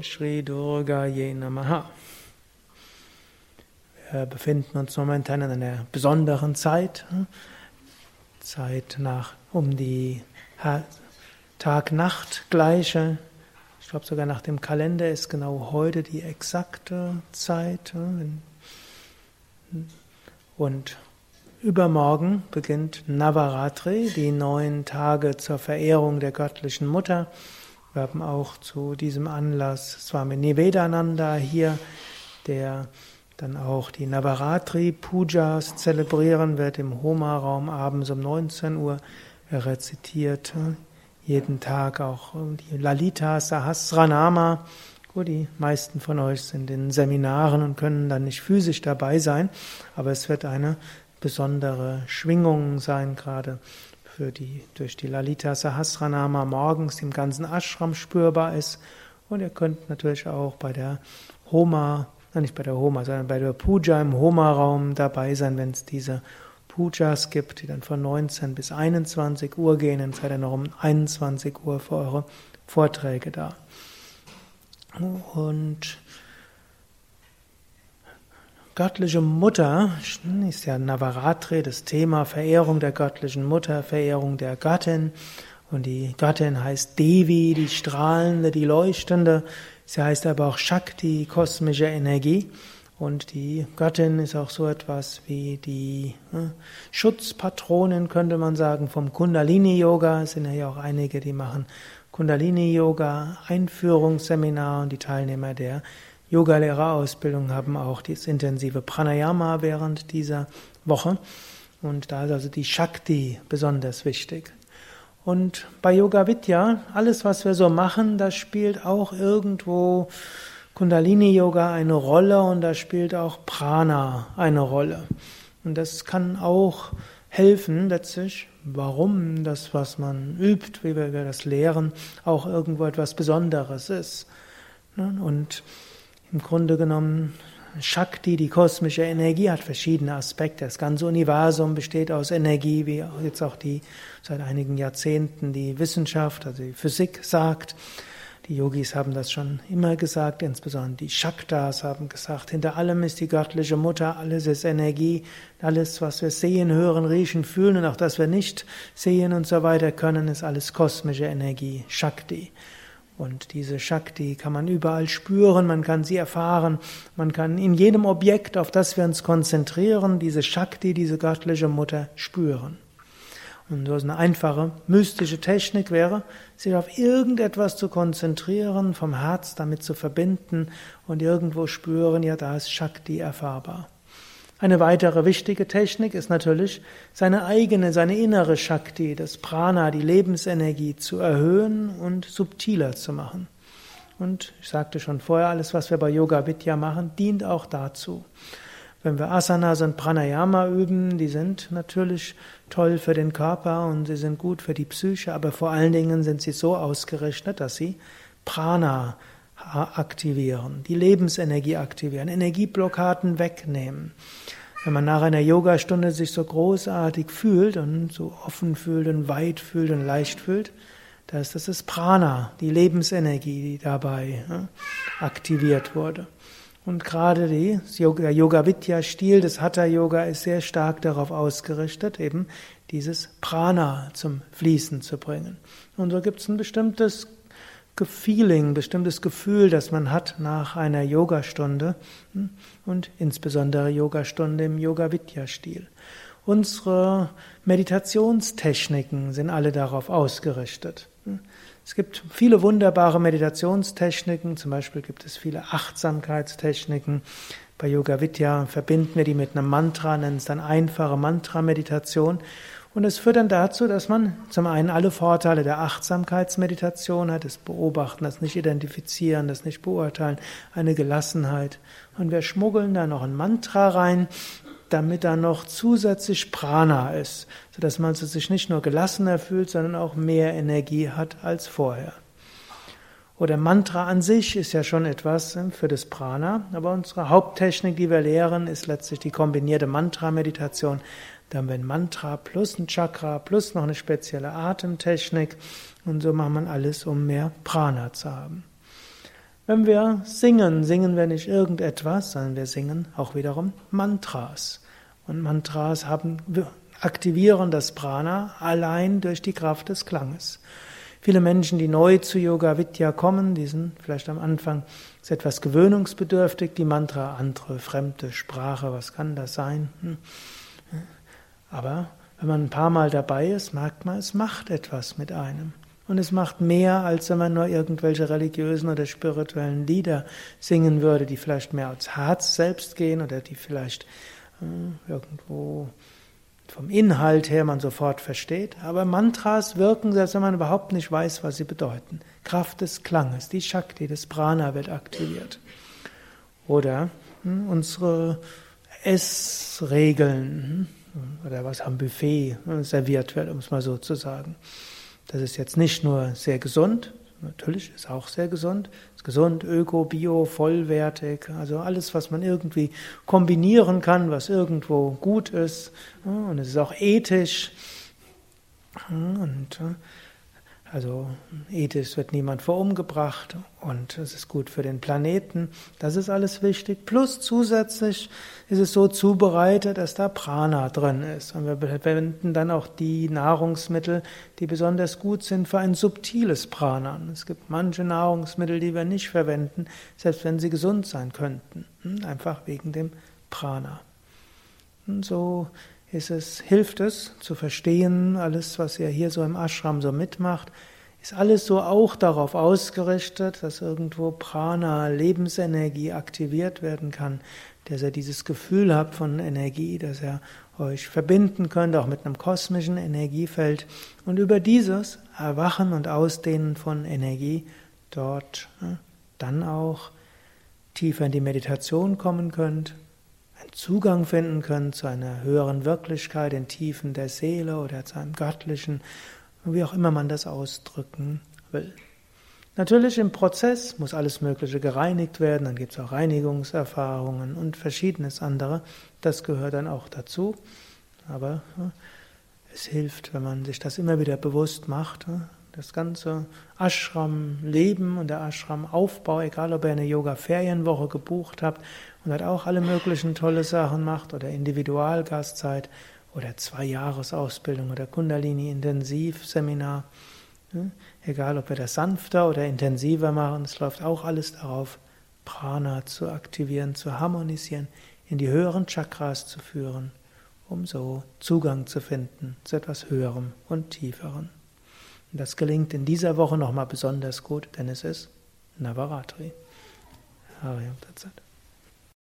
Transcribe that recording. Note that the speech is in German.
Om Shri Durga Ye Namaha. Wir befinden uns momentan in einer besonderen Zeit. Zeit nach um die Tag-Nacht-Gleiche. Ich glaube sogar nach dem Kalender ist genau heute die exakte Zeit. Und übermorgen beginnt Navaratri, die neun Tage zur Verehrung der göttlichen Mutter. Wir haben auch zu diesem Anlass Swami Nivedananda hier, der dann auch die Navaratri Pujas zelebrieren wird im Homa-Raum abends um 19 Uhr. Er rezitiert jeden Tag auch die Lalita Sahasranama. Gut, die meisten von euch sind in Seminaren und können dann nicht physisch dabei sein, aber es wird eine besondere Schwingung sein, gerade für die, durch die Lalita Sahasranama morgens im ganzen Ashram spürbar ist. Und ihr könnt natürlich auch bei der Homa, nicht bei der Homa, sondern bei der Puja im Homa-Raum dabei sein, wenn es diese Pujas gibt, die dann von 19 bis 21 Uhr gehen. Dann seid ihr noch um 21 Uhr für eure Vorträge da. Und göttliche Mutter ist ja Navaratri, das Thema Verehrung der göttlichen Mutter, Verehrung der Göttin. Und die Göttin heißt Devi, die strahlende, die leuchtende. Sie heißt aber auch Shakti, kosmische Energie. Und die Göttin ist auch so etwas wie die ne, Schutzpatronin, könnte man sagen, vom Kundalini-Yoga. Es sind ja auch einige, die machen Kundalini-Yoga, Einführungsseminar und die Teilnehmer der Yogalehrerausbildung haben auch das intensive Pranayama während dieser Woche. Und da ist also die Shakti besonders wichtig. Und bei Yoga Vidya, alles was wir so machen, da spielt auch irgendwo Kundalini Yoga eine Rolle und da spielt auch Prana eine Rolle. Und das kann auch helfen, letztlich, warum das, was man übt, wie wir das lehren, auch irgendwo etwas Besonderes ist. Und im Grunde genommen, Shakti, die kosmische Energie, hat verschiedene Aspekte. Das ganze Universum besteht aus Energie, wie jetzt auch die seit einigen Jahrzehnten die Wissenschaft, also die Physik sagt. Die Yogis haben das schon immer gesagt, insbesondere die Shaktas haben gesagt, hinter allem ist die göttliche Mutter, alles ist Energie, alles, was wir sehen, hören, riechen, fühlen und auch das wir nicht sehen und so weiter können, ist alles kosmische Energie, Shakti. Und diese Shakti kann man überall spüren, man kann sie erfahren, man kann in jedem Objekt, auf das wir uns konzentrieren, diese Shakti, diese göttliche Mutter spüren. Und so eine einfache mystische Technik wäre, sich auf irgendetwas zu konzentrieren, vom Herz damit zu verbinden und irgendwo spüren, ja, da ist Shakti erfahrbar. Eine weitere wichtige Technik ist natürlich, seine eigene, seine innere Shakti, das Prana, die Lebensenergie zu erhöhen und subtiler zu machen. Und ich sagte schon vorher, alles, was wir bei Yoga Vidya machen, dient auch dazu. Wenn wir Asanas und Pranayama üben, die sind natürlich toll für den Körper und sie sind gut für die Psyche, aber vor allen Dingen sind sie so ausgerichtet, dass sie Prana aktivieren, die Lebensenergie aktivieren, Energieblockaden wegnehmen. Wenn man nach einer Yogastunde sich so großartig fühlt und so offen fühlt und weit fühlt und leicht fühlt, das, das ist Prana, die Lebensenergie, die dabei aktiviert wurde. Und gerade die, der Yoga-Vidya-Stil des Hatha-Yoga ist sehr stark darauf ausgerichtet, eben dieses Prana zum Fließen zu bringen. Und so gibt es ein bestimmtes Feeling, bestimmtes Gefühl, das man hat nach einer Yogastunde hm, und insbesondere Yogastunde im Yoga-Vidya-Stil. Unsere Meditationstechniken sind alle darauf ausgerichtet. Hm. Es gibt viele wunderbare Meditationstechniken, zum Beispiel gibt es viele Achtsamkeitstechniken. Bei Yoga Vidya verbinden wir die mit einem Mantra, nennen es dann einfache Mantra-Meditation. Und es führt dann dazu, dass man zum einen alle Vorteile der Achtsamkeitsmeditation hat, das Beobachten, das Nicht-Identifizieren, das Nicht-Beurteilen, eine Gelassenheit. Und wir schmuggeln da noch ein Mantra rein, damit da noch zusätzlich Prana ist, sodass man sich nicht nur gelassener fühlt, sondern auch mehr Energie hat als vorher. Oder Mantra an sich ist ja schon etwas für das Prana, aber unsere Haupttechnik, die wir lehren, ist letztlich die kombinierte Mantra-Meditation. Da haben wir ein Mantra plus ein Chakra plus noch eine spezielle Atemtechnik und so macht man alles, um mehr Prana zu haben. Wenn wir singen, singen wir nicht irgendetwas, sondern wir singen auch wiederum Mantras. Und Mantras haben, aktivieren das Prana allein durch die Kraft des Klanges. Viele Menschen, die neu zu Yoga Vidya kommen, die sind vielleicht am Anfang etwas gewöhnungsbedürftig, die Mantra, andere fremde Sprache, was kann das sein? Aber wenn man ein paar Mal dabei ist, merkt man, es macht etwas mit einem. Und es macht mehr, als wenn man nur irgendwelche religiösen oder spirituellen Lieder singen würde, die vielleicht mehr als Herz selbst gehen oder die vielleicht äh, irgendwo vom Inhalt her man sofort versteht. Aber Mantras wirken, selbst wenn man überhaupt nicht weiß, was sie bedeuten. Kraft des Klanges, die Shakti, des Prana wird aktiviert. Oder hm, unsere Essregeln. Hm, oder was am Buffet serviert wird, um es mal so zu sagen. Das ist jetzt nicht nur sehr gesund, natürlich ist auch sehr gesund, ist gesund, öko, bio, vollwertig, also alles, was man irgendwie kombinieren kann, was irgendwo gut ist. Und es ist auch ethisch. Und also ethisch wird niemand verumgebracht und es ist gut für den Planeten. Das ist alles wichtig. Plus zusätzlich ist es so zubereitet, dass da Prana drin ist. Und wir verwenden dann auch die Nahrungsmittel, die besonders gut sind für ein subtiles Prana. Es gibt manche Nahrungsmittel, die wir nicht verwenden, selbst wenn sie gesund sein könnten. Hm, einfach wegen dem Prana. Und so ist es, hilft es zu verstehen, alles, was ihr hier so im Ashram so mitmacht, ist alles so auch darauf ausgerichtet, dass irgendwo Prana, Lebensenergie aktiviert werden kann, dass ihr dieses Gefühl habt von Energie, dass ihr euch verbinden könnt, auch mit einem kosmischen Energiefeld. Und über dieses Erwachen und Ausdehnen von Energie dort ne, dann auch tiefer in die Meditation kommen könnt, Zugang finden könnt zu einer höheren Wirklichkeit in Tiefen der Seele oder zu einem göttlichen, wie auch immer man das ausdrücken will. Natürlich im Prozess muss alles Mögliche gereinigt werden, dann gibt es auch Reinigungserfahrungen und verschiedenes andere. Das gehört dann auch dazu. Aber es hilft, wenn man sich das immer wieder bewusst macht. Das ganze Ashram-Leben und der Ashram-Aufbau, egal ob ihr eine Yoga-Ferienwoche gebucht habt und hat auch alle möglichen tolle Sachen macht oder Individualgastzeit oder zwei Jahresausbildung oder Kundalini-Intensivseminar. Egal, ob wir das sanfter oder intensiver machen, es läuft auch alles darauf, Prana zu aktivieren, zu harmonisieren, in die höheren Chakras zu führen, um so Zugang zu finden zu etwas Höherem und Tieferem. Das gelingt in dieser Woche nochmal besonders gut, denn es ist Navaratri. Hariam Tatsat.